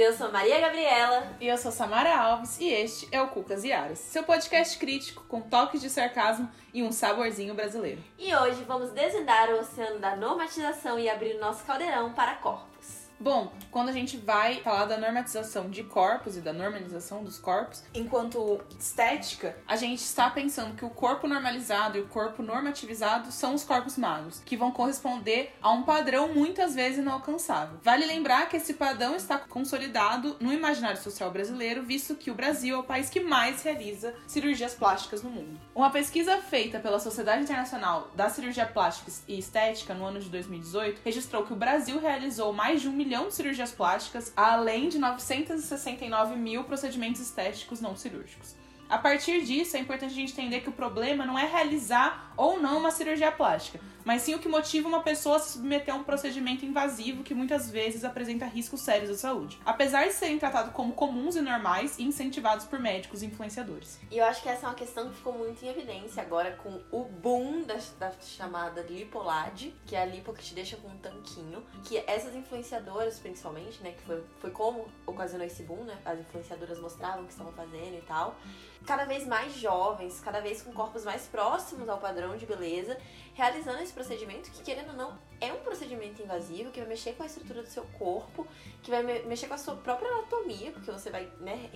Eu sou Maria Gabriela. E eu sou Samara Alves. E este é o Cucas e Aras, seu podcast crítico com toques de sarcasmo e um saborzinho brasileiro. E hoje vamos desvendar o oceano da normatização e abrir o nosso caldeirão para corpos. Bom, quando a gente vai falar da normatização de corpos e da normalização dos corpos, enquanto estética, a gente está pensando que o corpo normalizado e o corpo normativizado são os corpos magros, que vão corresponder a um padrão muitas vezes inalcançável. Vale lembrar que esse padrão está consolidado no imaginário social brasileiro, visto que o Brasil é o país que mais realiza cirurgias plásticas no mundo. Uma pesquisa feita pela Sociedade Internacional da Cirurgia Plástica e Estética no ano de 2018 registrou que o Brasil realizou mais de um milhão milhão de cirurgias plásticas, além de 969 mil procedimentos estéticos não cirúrgicos. A partir disso, é importante a gente entender que o problema não é realizar ou não uma cirurgia plástica, mas sim o que motiva uma pessoa a se submeter a um procedimento invasivo que muitas vezes apresenta riscos sérios à saúde, apesar de serem tratados como comuns e normais e incentivados por médicos e influenciadores. E eu acho que essa é uma questão que ficou muito em evidência agora com o boom da, da chamada lipolade, que é a lipo que te deixa com um tanquinho, que essas influenciadoras, principalmente, né, que foi, foi como ocasionou esse boom, né, as influenciadoras mostravam o que estavam fazendo e tal, cada vez mais jovens, cada vez com corpos mais próximos ao padrão de beleza, realizando esse procedimento que, querendo ou não, é um procedimento invasivo que vai mexer com a estrutura do seu corpo, que vai me mexer com a sua própria anatomia, porque você vai né,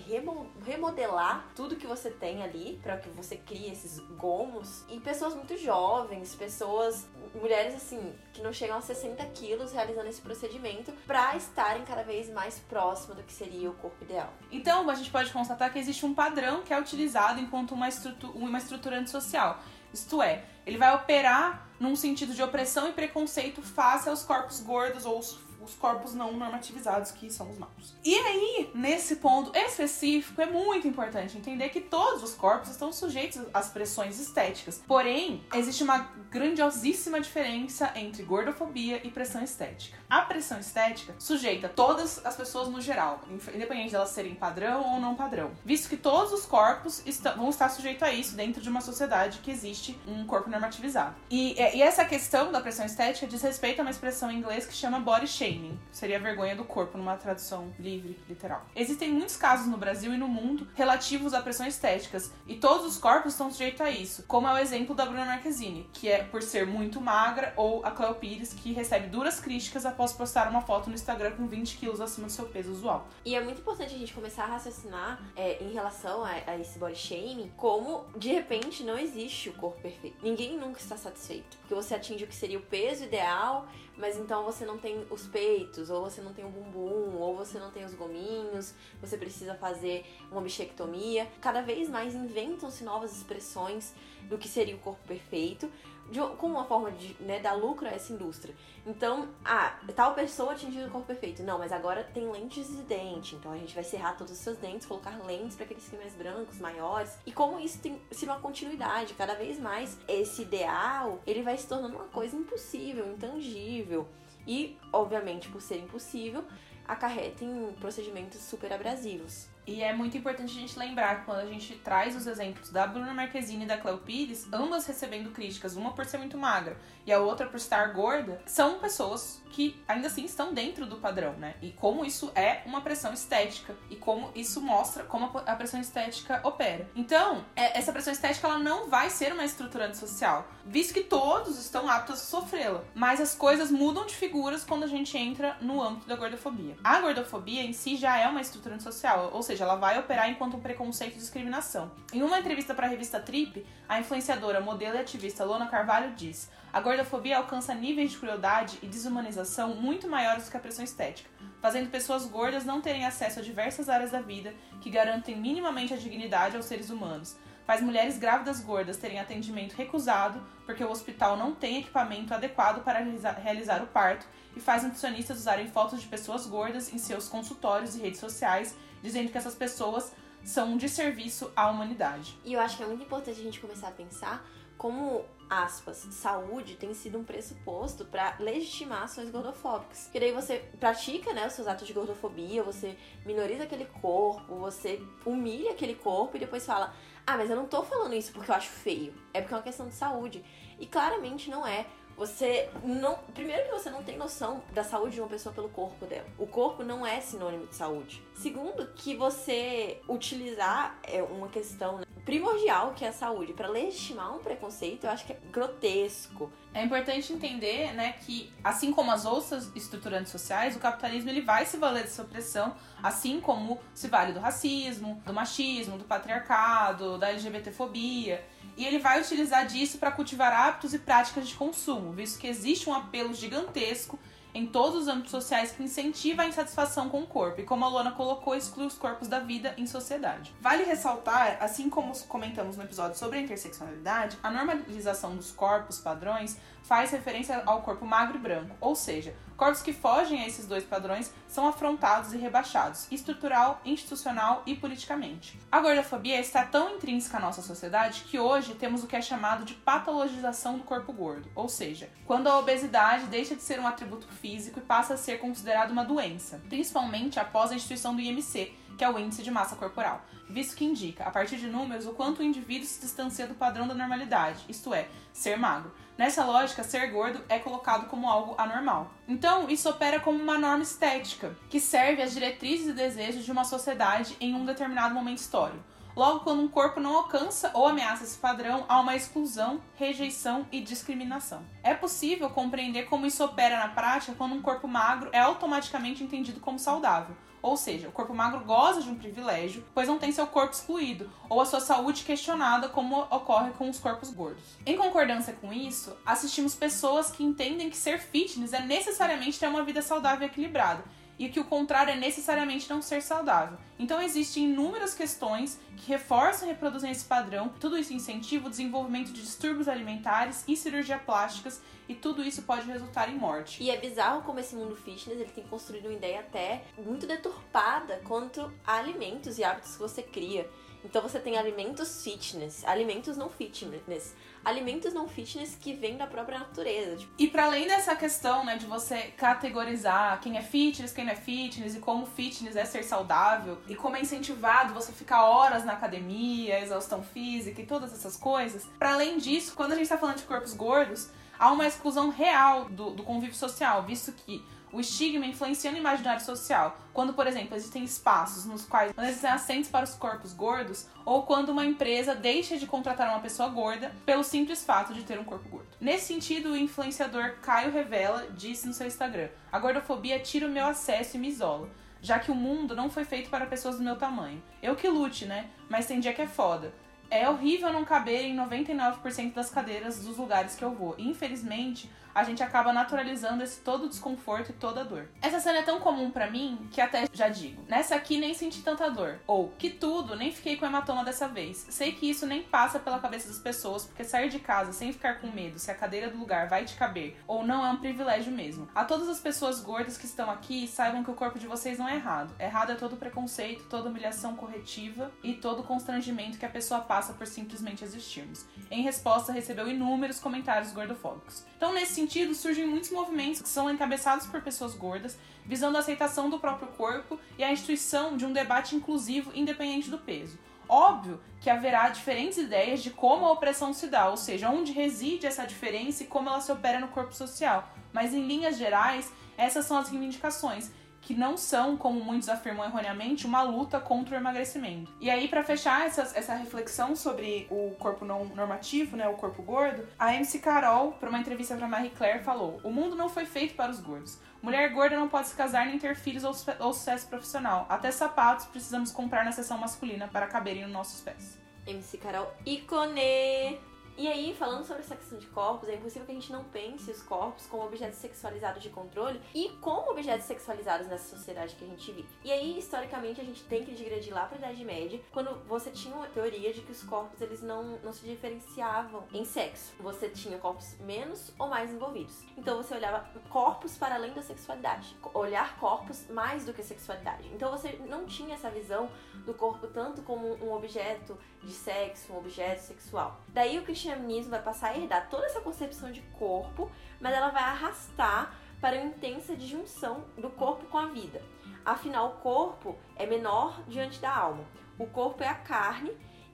remodelar tudo que você tem ali para que você crie esses gomos. E pessoas muito jovens, pessoas, mulheres assim, que não chegam a 60 quilos realizando esse procedimento para estarem cada vez mais próximo do que seria o corpo ideal. Então, a gente pode constatar que existe um padrão que é utilizado enquanto uma, estrutura, uma estruturante social. Isto é, ele vai operar num sentido de opressão e preconceito face aos corpos gordos ou os os corpos não normativizados, que são os maus. E aí, nesse ponto específico, é muito importante entender que todos os corpos estão sujeitos às pressões estéticas. Porém, existe uma grandiosíssima diferença entre gordofobia e pressão estética. A pressão estética sujeita todas as pessoas no geral, independente de elas serem padrão ou não padrão, visto que todos os corpos estão, vão estar sujeitos a isso dentro de uma sociedade que existe um corpo normativizado. E, e essa questão da pressão estética diz respeito a uma expressão em inglês que chama body shaming shaming, seria vergonha do corpo numa tradução livre, literal. Existem muitos casos no Brasil e no mundo relativos a pressões estéticas, e todos os corpos estão sujeitos a isso, como é o exemplo da Bruna Marquezine, que é por ser muito magra, ou a Cleo Pires, que recebe duras críticas após postar uma foto no Instagram com 20 quilos acima do seu peso usual. E é muito importante a gente começar a raciocinar é, em relação a, a esse body shaming, como de repente não existe o corpo perfeito. Ninguém nunca está satisfeito, porque você atinge o que seria o peso ideal, mas então você não tem os peitos, ou você não tem o bumbum, ou você não tem os gominhos, você precisa fazer uma bichectomia. Cada vez mais inventam-se novas expressões do que seria o corpo perfeito, de, com uma forma de né, dar lucro a essa indústria. Então, ah, tal pessoa atingiu o corpo perfeito. Não, mas agora tem lentes de dente. Então a gente vai serrar todos os seus dentes, colocar lentes para que eles fiquem mais brancos, maiores. E como isso tem sido uma continuidade, cada vez mais esse ideal, ele vai se tornando uma coisa impossível, intangível. E, obviamente, por ser impossível, acarreta em procedimentos super abrasivos. E é muito importante a gente lembrar que quando a gente traz os exemplos da Bruna Marquezine e da Cleo Pires, ambas recebendo críticas, uma por ser muito magra e a outra por estar gorda, são pessoas que ainda assim estão dentro do padrão, né? E como isso é uma pressão estética e como isso mostra como a pressão estética opera. Então, é, essa pressão estética ela não vai ser uma estruturante social, visto que todos estão aptos a sofrê-la. Mas as coisas mudam de figuras quando a gente entra no âmbito da gordofobia. A gordofobia em si já é uma estruturante social, ou seja, seja, ela vai operar enquanto um preconceito e discriminação. Em uma entrevista para a revista Trip, a influenciadora, modelo e ativista Lona Carvalho diz: a gordofobia alcança níveis de crueldade e desumanização muito maiores do que a pressão estética, fazendo pessoas gordas não terem acesso a diversas áreas da vida que garantem minimamente a dignidade aos seres humanos. Faz mulheres grávidas gordas terem atendimento recusado porque o hospital não tem equipamento adequado para realizar o parto e faz nutricionistas usarem fotos de pessoas gordas em seus consultórios e redes sociais dizendo que essas pessoas são um desserviço à humanidade. E eu acho que é muito importante a gente começar a pensar como, aspas, saúde tem sido um pressuposto para legitimar ações gordofóbicas. Que daí você pratica, né, os seus atos de gordofobia, você minoriza aquele corpo, você humilha aquele corpo e depois fala: "Ah, mas eu não tô falando isso porque eu acho feio, é porque é uma questão de saúde". E claramente não é Você não. Primeiro que você não tem noção da saúde de uma pessoa pelo corpo dela. O corpo não é sinônimo de saúde. Segundo, que você utilizar é uma questão né, primordial que é a saúde para legitimar um preconceito, eu acho que é grotesco. É importante entender, né, que assim como as outras estruturantes sociais, o capitalismo ele vai se valer dessa opressão, assim como se vale do racismo, do machismo, do patriarcado, da LGBTfobia. E ele vai utilizar disso para cultivar hábitos e práticas de consumo, visto que existe um apelo gigantesco em todos os âmbitos sociais que incentiva a insatisfação com o corpo e, como a Luana colocou, exclui os corpos da vida em sociedade. Vale ressaltar, assim como comentamos no episódio sobre a interseccionalidade, a normalização dos corpos padrões faz referência ao corpo magro e branco, ou seja, corpos que fogem a esses dois padrões são afrontados e rebaixados, estrutural, institucional e politicamente. A gordofobia está tão intrínseca à nossa sociedade que hoje temos o que é chamado de patologização do corpo gordo, ou seja, quando a obesidade deixa de ser um atributo físico e passa a ser considerada uma doença, principalmente após a instituição do IMC, que é o índice de massa corporal, visto que indica, a partir de números, o quanto o indivíduo se distancia do padrão da normalidade, isto é, ser magro. Nessa lógica, ser gordo é colocado como algo anormal. Então, isso opera como uma norma estética, que serve às diretrizes e desejos de uma sociedade em um determinado momento histórico. Logo, quando um corpo não alcança ou ameaça esse padrão, há uma exclusão, rejeição e discriminação. É possível compreender como isso opera na prática quando um corpo magro é automaticamente entendido como saudável, ou seja, o corpo magro goza de um privilégio, pois não tem seu corpo excluído, ou a sua saúde questionada, como ocorre com os corpos gordos. Em concordância com isso, assistimos pessoas que entendem que ser fitness é necessariamente ter uma vida saudável e equilibrada, e que o contrário é necessariamente não ser saudável. Então existem inúmeras questões que reforçam e reproduzem esse padrão. Tudo isso incentiva o desenvolvimento de distúrbios alimentares e cirurgia plásticas e tudo isso pode resultar em morte. E é bizarro como esse mundo fitness ele tem construído uma ideia até muito deturpada quanto a alimentos e hábitos que você cria. Então você tem alimentos fitness, alimentos não fitness, alimentos não fitness que vêm da própria natureza. Tipo. E para além dessa questão, né, de você categorizar quem é fitness, quem não é fitness e como fitness é ser saudável e como é incentivado você ficar horas na academia, exaustão física e todas essas coisas. Para além disso, quando a gente tá falando de corpos gordos, há uma exclusão real do, do convívio social, visto que o estigma influencia no imaginário social. Quando, por exemplo, existem espaços nos quais não existem assentos para os corpos gordos, ou quando uma empresa deixa de contratar uma pessoa gorda pelo simples fato de ter um corpo gordo. Nesse sentido, o influenciador Caio Revela disse no seu Instagram: A gordofobia tira o meu acesso e me isola. Já que o mundo não foi feito para pessoas do meu tamanho. Eu que lute, né? Mas tem dia que é foda. É horrível não caber em 99% das cadeiras dos lugares que eu vou. Infelizmente, a gente acaba naturalizando esse todo desconforto e toda dor. Essa cena é tão comum para mim que até já digo: nessa aqui nem senti tanta dor. Ou que tudo, nem fiquei com hematoma dessa vez. Sei que isso nem passa pela cabeça das pessoas, porque sair de casa sem ficar com medo se a cadeira do lugar vai te caber ou não é um privilégio mesmo. A todas as pessoas gordas que estão aqui, saibam que o corpo de vocês não é errado. Errado é todo preconceito, toda humilhação corretiva e todo constrangimento que a pessoa passa por simplesmente existirmos. Em resposta, recebeu inúmeros comentários gordofóbicos. Então, nesse sentido, surgem muitos movimentos que são encabeçados por pessoas gordas, visando a aceitação do próprio corpo e a instituição de um debate inclusivo independente do peso. Óbvio que haverá diferentes ideias de como a opressão se dá, ou seja, onde reside essa diferença e como ela se opera no corpo social. Mas em linhas gerais, essas são as reivindicações que não são, como muitos afirmam erroneamente, uma luta contra o emagrecimento. E aí, para fechar essa, essa reflexão sobre o corpo não normativo, né, o corpo gordo, a MC Carol, para uma entrevista para Marie Claire, falou: O mundo não foi feito para os gordos. Mulher gorda não pode se casar nem ter filhos ou, ou sucesso profissional. Até sapatos precisamos comprar na seção masculina para caberem nos nossos pés. MC Carol, ícone! E aí, falando sobre essa questão de corpos, é impossível que a gente não pense os corpos como objetos sexualizados de controle e como objetos sexualizados nessa sociedade que a gente vive. E aí, historicamente, a gente tem que digredir lá para a Idade Média, quando você tinha uma teoria de que os corpos eles não, não se diferenciavam em sexo. Você tinha corpos menos ou mais envolvidos. Então você olhava corpos para além da sexualidade, olhar corpos mais do que sexualidade. Então você não tinha essa visão do corpo tanto como um objeto de sexo, um objeto sexual. Daí o cristianismo vai passar a herdar toda essa concepção de corpo, mas ela vai arrastar para uma intensa disjunção do corpo com a vida. Afinal, o corpo é menor diante da alma. O corpo é a carne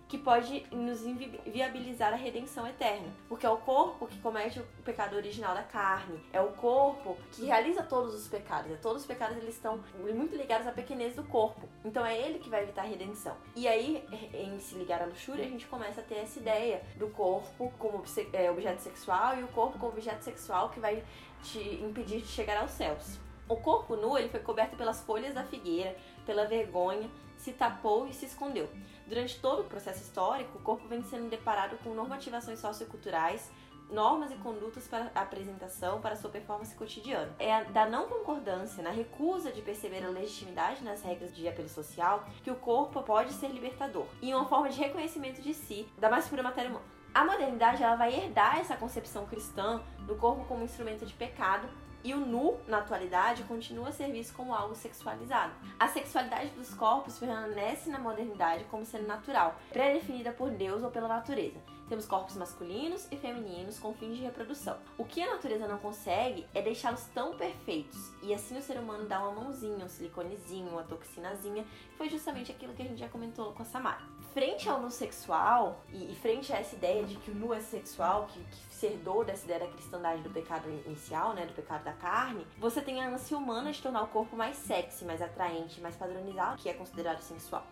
que pode nos viabilizar a redenção eterna. Porque é o corpo que comete o pecado original da carne, é o corpo que realiza todos os pecados. Todos os pecados eles estão muito ligados à pequenez do corpo. Então é ele que vai evitar a redenção. E aí, em se ligar à luxúria, a gente começa a ter essa ideia do corpo como é, objeto sexual e o corpo como objeto sexual que vai te impedir de chegar aos céus. O corpo nu ele foi coberto pelas folhas da figueira, pela vergonha, se tapou e se escondeu. Durante todo o processo histórico, o corpo vem sendo deparado com normativações socioculturais, normas e condutas para a apresentação para sua performance cotidiana. É da não concordância, na recusa de perceber a legitimidade nas regras de apelo social, que o corpo pode ser libertador e uma forma de reconhecimento de si, da mais pura matéria humana. A modernidade ela vai herdar essa concepção cristã do corpo como instrumento de pecado e o nu, na atualidade, continua a ser visto como algo sexualizado. A sexualidade dos corpos permanece na modernidade como sendo natural, pré-definida por Deus ou pela natureza. Temos corpos masculinos e femininos com fins de reprodução. O que a natureza não consegue é deixá-los tão perfeitos, e assim o ser humano dá uma mãozinha, um siliconezinho, uma toxinazinha, foi justamente aquilo que a gente já comentou com a Samara. Frente ao nu sexual, e, frente a essa ideia de que o nu é sexual, que, que se herdou dessa ideia da cristandade do pecado inicial, né, do pecado da carne, você tem a ânsia humana de tornar o corpo mais sexy, mais atraente, mais padronizado, que é considerado sensual.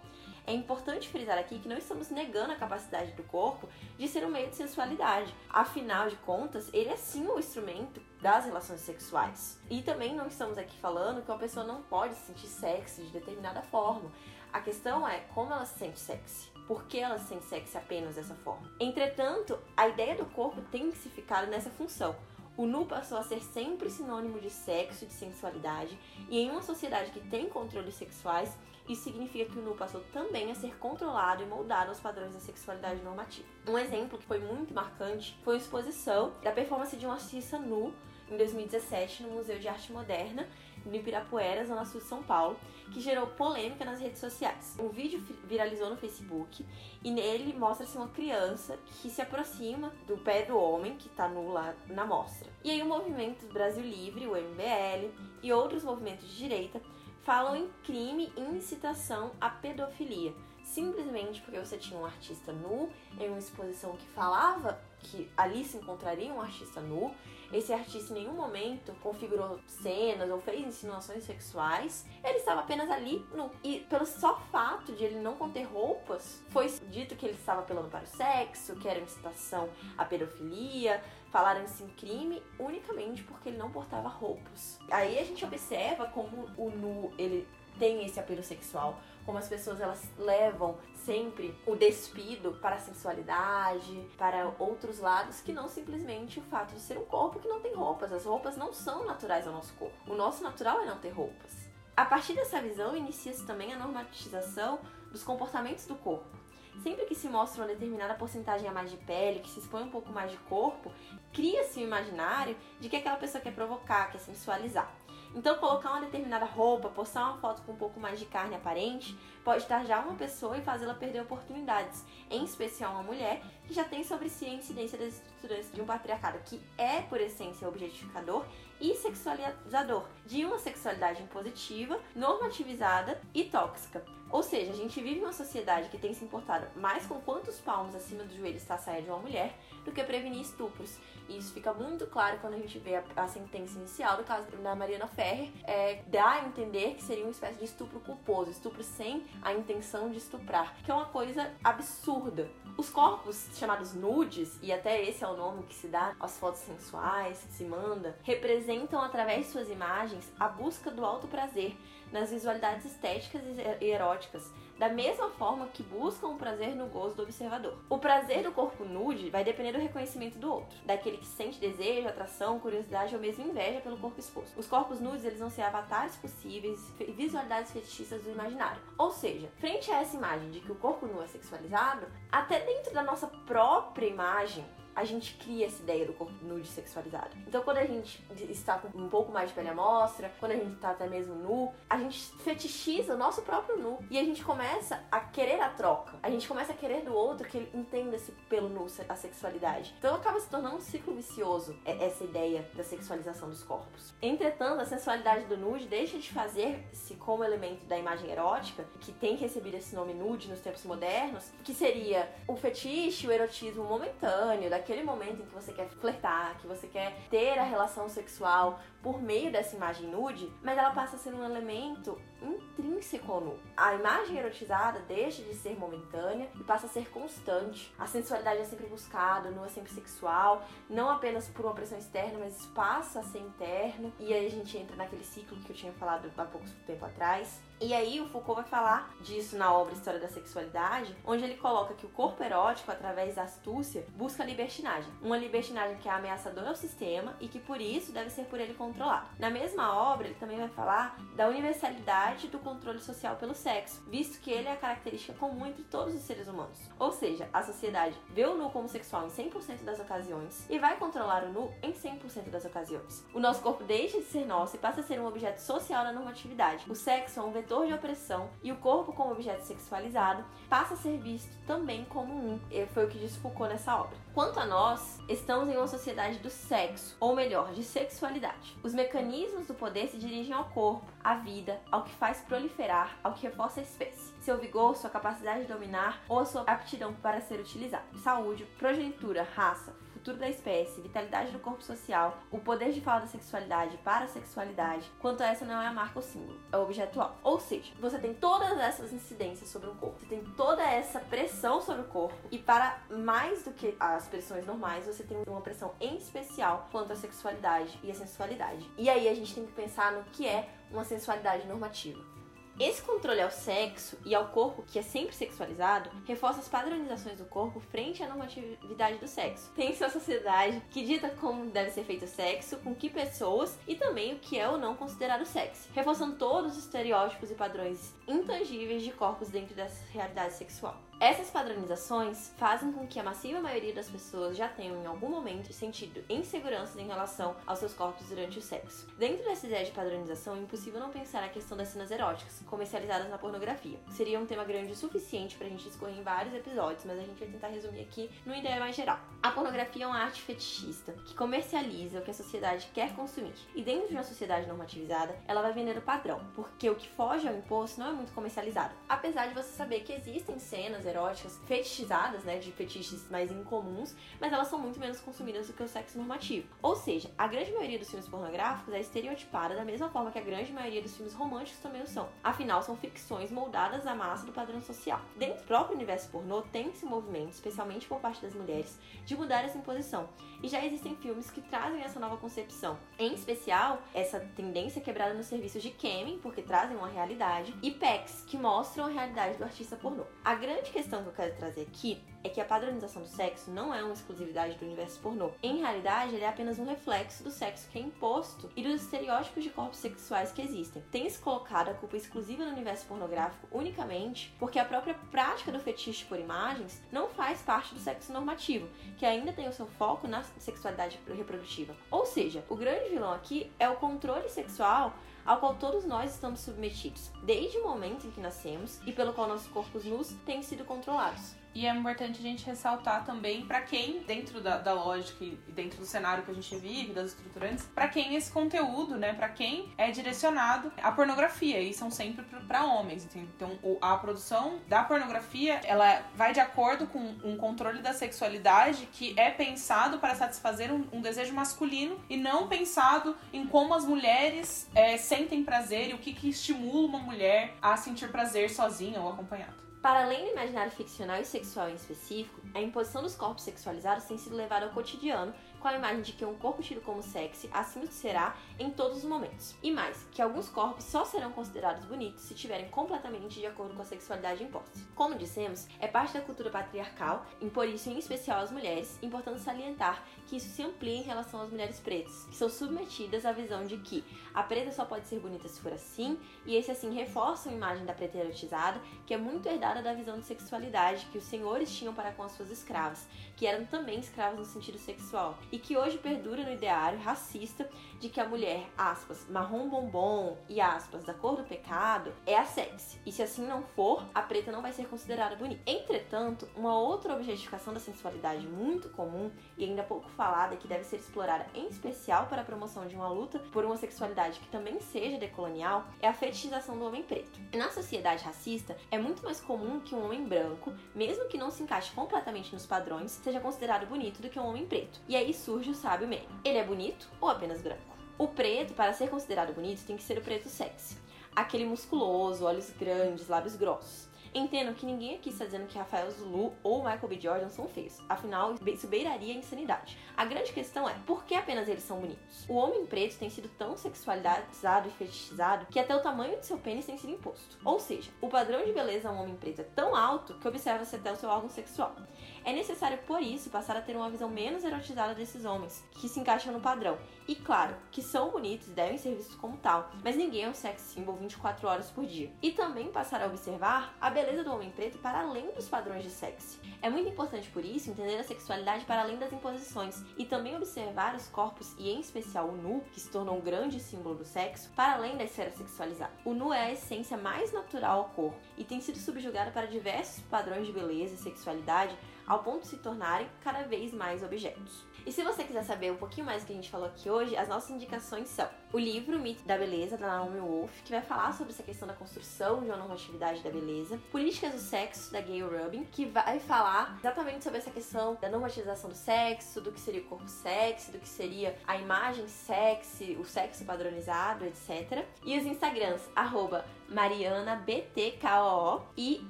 É importante frisar aqui que não estamos negando a capacidade do corpo de ser um meio de sensualidade. Afinal de contas, ele é sim um instrumento das relações sexuais. E também não estamos aqui falando que uma pessoa não pode se sentir sexy de determinada forma. A questão é como ela se sente sexy. Por que ela se sente sexy apenas dessa forma? Entretanto, a ideia do corpo tem que se ficar nessa função. O nu passou a ser sempre sinônimo de sexo e de sensualidade, e em uma sociedade que tem controles sexuais, isso significa que o nu passou também a ser controlado e moldado aos padrões da sexualidade normativa. Um exemplo que foi muito marcante foi a exposição da performance de um artista nu em 2017 no Museu de Arte Moderna, no Ibirapuera, Zona Sul de São Paulo, que gerou polêmica nas redes sociais. Um vídeo viralizou no Facebook e nele mostra-se uma criança que se aproxima do pé do homem que está nu lá na mostra. E aí o movimento Brasil Livre, o MBL e outros movimentos de direita falam em crime e incitação à pedofilia. Simplesmente porque você tinha um artista nu em uma exposição que falava que ali se encontraria um artista nu. Esse artista em nenhum momento configurou cenas ou fez insinuações sexuais. Ele estava apenas ali nu. E pelo só fato de ele não conter roupas, foi dito que ele estava apelando para o sexo, que era incitação à pedofilia, falaram-se em crime unicamente porque ele não portava roupas. Aí a gente observa como o nu ele tem esse apelo sexual, como as pessoas elas levam sempre o despido para a sensualidade, para outros lados que não simplesmente o fato de ser um corpo que não tem roupas. As roupas não são naturais ao nosso corpo. O nosso natural é não ter roupas. A partir dessa visão inicia-se também a normatização dos comportamentos do corpo. Sempre que se mostra uma determinada porcentagem a mais de pele, que se expõe um pouco mais de corpo, cria-se o um imaginário de que aquela pessoa quer provocar, quer sensualizar. Então, colocar uma determinada roupa, postar uma foto com um pouco mais de carne aparente, pode tarjar uma pessoa e fazê-la perder oportunidades, em especial uma mulher que já tem sobre si a incidência das estruturas de um patriarcado que é, por essência, objetificador e sexualizador, de uma sexualidade impositiva, normativizada e tóxica. Ou seja, a gente vive uma sociedade que tem se importado mais com quantos palmos acima do joelho está a saia de uma mulher do que prevenir estupros. E isso fica muito claro quando a gente vê a, a sentença inicial do caso da Mariana Ferrer, é, dá a entender que seria uma espécie de estupro culposo, estupro sem a intenção de estuprar, que é uma coisa absurda. Os corpos chamados nudes, e até esse é o nome que se dá às fotos sensuais que se manda, representam através de suas imagens a busca do alto prazer nas visualidades estéticas e eróticas, da mesma forma que buscam o prazer no gozo do observador. O prazer do corpo nude vai depender do reconhecimento do outro, daquele que sente desejo, atração, curiosidade ou mesmo inveja pelo corpo exposto. Os corpos nudes eles vão ser avatares possíveis visualidades fetichistas do imaginário. Ou seja, frente a essa imagem de que o corpo nu é sexualizado, até dentro da nossa própria imagem a gente cria essa ideia do corpo nude sexualizado. Então, quando a gente está com um pouco mais de pele à mostra, quando a gente está até mesmo nu, a gente fetichiza o nosso próprio nu e a gente começa a querer a troca. A gente começa a querer do outro que ele entenda esse pelo nu a sexualidade. Então, acaba se tornando um ciclo vicioso é, essa ideia da sexualização dos corpos. Entretanto, a sensualidade do nude deixa de fazer-se como elemento da imagem erótica, que tem recebido esse nome nude nos tempos modernos, que seria o fetiche, o erotismo momentâneo, daquele momento em que você quer flertar, que você quer ter a relação sexual por meio dessa imagem nude, mas ela passa a ser um elemento intrínseco ao nu. A imagem erotizada deixa de ser momentânea e passa a ser constante. A sensualidade é sempre buscada, o nu é sempre sexual, não apenas por uma pressão externa, mas passa a ser interno. E aí a gente entra naquele ciclo que eu tinha falado há pouco tempo atrás, e aí o Foucault vai falar disso na obra História da Sexualidade, onde ele coloca que o corpo erótico, através da astúcia, busca a libertinagem. Uma libertinagem que é ameaçadora ao sistema e que por isso deve ser por ele controlado. Na mesma obra, ele também vai falar da universalidade do controle social pelo sexo, visto que ele é a característica comum entre todos os seres humanos. Ou seja, a sociedade vê o nu como sexual em 100% das ocasiões e vai controlar o nu em 100% das ocasiões. O nosso corpo deixa de ser nosso e passa a ser um objeto social na normatividade. O sexo é um vetor de opressão e o corpo como objeto sexualizado passa a ser visto também como um. Foi o que disse Foucault nessa obra. Quanto a nós, estamos em uma sociedade do sexo, ou melhor, de sexualidade. Os mecanismos do poder se dirigem ao corpo, à vida, ao que faz proliferar, ao que reforça a espécie. Seu vigor, sua capacidade de dominar ou a sua aptidão para ser utilizado. Saúde, progenitura, raça, futuro da espécie, vitalidade do corpo social, o poder de falar da sexualidade para a sexualidade, quanto essa não é a marca ou símbolo, é o objetual. Ou seja, você tem todas essas incidências sobre o corpo, você tem toda essa pressão sobre o corpo, e para mais do que as pressões normais, você tem uma pressão em especial quanto à sexualidade e à sensualidade. E aí a gente tem que pensar no que é uma sensualidade normativa. Esse controle ao sexo e ao corpo, que é sempre sexualizado, reforça as padronizações do corpo frente à normatividade do sexo. Tem-se uma sociedade que dita como deve ser feito o sexo, com que pessoas e também o que é ou não considerado sexo, reforçando todos os estereótipos e padrões intangíveis de corpos dentro dessa realidade sexual. Essas padronizações fazem com que a massiva maioria das pessoas já tenham em algum momento sentido insegurança em relação aos seus corpos durante o sexo. Dentro dessa ideia de padronização, é impossível não pensar a questão das cenas eróticas, comercializadas na pornografia. Seria um tema grande o suficiente pra gente discorrer em vários episódios, mas a gente vai tentar resumir aqui numa ideia mais geral. A pornografia é uma arte fetichista que comercializa o que a sociedade quer consumir. E dentro de uma sociedade normativizada, ela vai vender o padrão, porque o que foge ao imposto não é muito comercializado. Apesar de você saber que existem cenas eróticas fetichizadas, né, de fetiches mais incomuns, mas elas são muito menos consumidas do que o sexo normativo. Ou seja, a grande maioria dos filmes pornográficos é estereotipada da mesma forma que a grande maioria dos filmes românticos também o são. Afinal, são ficções moldadas à massa do padrão social. Dentro do próprio universo pornô, tem esse movimento, especialmente por parte das mulheres, de mudar essa imposição. E já existem filmes que trazem essa nova concepção. Em especial, essa tendência quebrada nos serviços de camming, porque trazem uma realidade, e PECs, que mostram a realidade do artista pornô. A grande questão que eu quero trazer aqui é que a padronização do sexo não é uma exclusividade do universo pornô. Em realidade, ele é apenas um reflexo do sexo que é imposto e dos estereótipos de corpos sexuais que existem. Tem-se colocado a culpa exclusiva no universo pornográfico unicamente porque a própria prática do fetiche por imagens não faz parte do sexo normativo, que ainda tem o seu foco na sexualidade reprodutiva. Ou seja, o grande vilão aqui é o controle sexual ao qual todos nós estamos submetidos, desde o momento em que nascemos e pelo qual nossos corpos nus têm sido controlados. E é importante a gente ressaltar também para quem, dentro da, da, lógica e dentro do cenário que a gente vive, das estruturantes, para quem esse conteúdo, né, para quem é direcionado à pornografia, e são sempre para homens. Então, a produção da pornografia, ela vai de acordo com um controle da sexualidade que é pensado para satisfazer um, um desejo masculino e não pensado em como as mulheres é, sentem prazer e o que, que estimula uma mulher a sentir prazer sozinha ou acompanhada. Para além do imaginário ficcional e sexual em específico, a imposição dos corpos sexualizados tem sido levada ao cotidiano com a imagem de que um corpo tido como sexy assim o será em todos os momentos. E mais, que alguns corpos só serão considerados bonitos se tiverem completamente de acordo com a sexualidade imposta. Como dissemos, é parte da cultura patriarcal impor isso em especial às mulheres, importando salientar que isso se amplia em relação às mulheres pretas, que são submetidas à visão de que a preta só pode ser bonita se for assim, e esse assim reforça a imagem da preta erotizada, que é muito herdada da visão de sexualidade que os senhores tinham para com as suas escravas, que eram também escravas no sentido sexual, e que hoje perdura no ideário racista de que a mulher, aspas, marrom bombom e aspas, da cor do pecado, é a sexy. E se assim não for, a preta não vai ser considerada bonita. Entretanto, uma outra objetificação da sensualidade muito comum e ainda pouco falada que deve ser explorada em especial para a promoção de uma luta por uma sexualidade que também seja decolonial é a fetichização do homem preto. Na sociedade racista, é muito mais comum que um homem branco, mesmo que não se encaixe completamente nos padrões, seja considerado bonito do que um homem preto. E aí surge o sábio meme. Ele é bonito ou apenas branco? O preto, para ser considerado bonito, tem que ser o preto sexy. Aquele musculoso, olhos grandes, lábios grossos. Entendo que ninguém aqui está dizendo que Rafael Zulu ou Michael B. Jordan são feios. Afinal, isso beiraria a insanidade. A grande questão é, por que apenas eles são bonitos? O homem preto tem sido tão sexualizado e fetichizado que até o tamanho de seu pênis tem sido imposto. Ou seja, o padrão de beleza a um homem preto é tão alto que observa-se até o seu órgão sexual. É necessário, por isso, passar a ter uma visão menos erotizada desses homens, que se encaixam no padrão. E claro, que são bonitos e devem ser vistos como tal, mas ninguém é um sex symbol 24 horas por dia. E também passar a observar a beleza do homem preto para além dos padrões de sexy. É muito importante, por isso, entender a sexualidade para além das imposições e também observar os corpos, e em especial o nu, que se tornou um grande símbolo do sexo, para além da esfera sexualizada. O nu é a essência mais natural ao corpo e tem sido subjugado para diversos padrões de beleza e sexualidade ao ponto de se tornarem cada vez mais objetos. E se você quiser saber um pouquinho mais do que a gente falou aqui hoje, as nossas indicações são o livro Mito da Beleza, da Naomi Wolf, que vai falar sobre essa questão da construção de uma normatividade da beleza, Políticas do Sexo, da Gayle Rubin, que vai falar exatamente sobre essa questão da normatização do sexo, do que seria o corpo sexy, do que seria a imagem sexy, o sexo padronizado, etc. E os Instagrams, arroba MarianaBTKOO e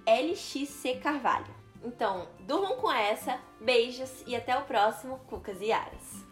LXC Carvalho. Então, durmam com essa, beijos e até o próximo Cucas e Aras.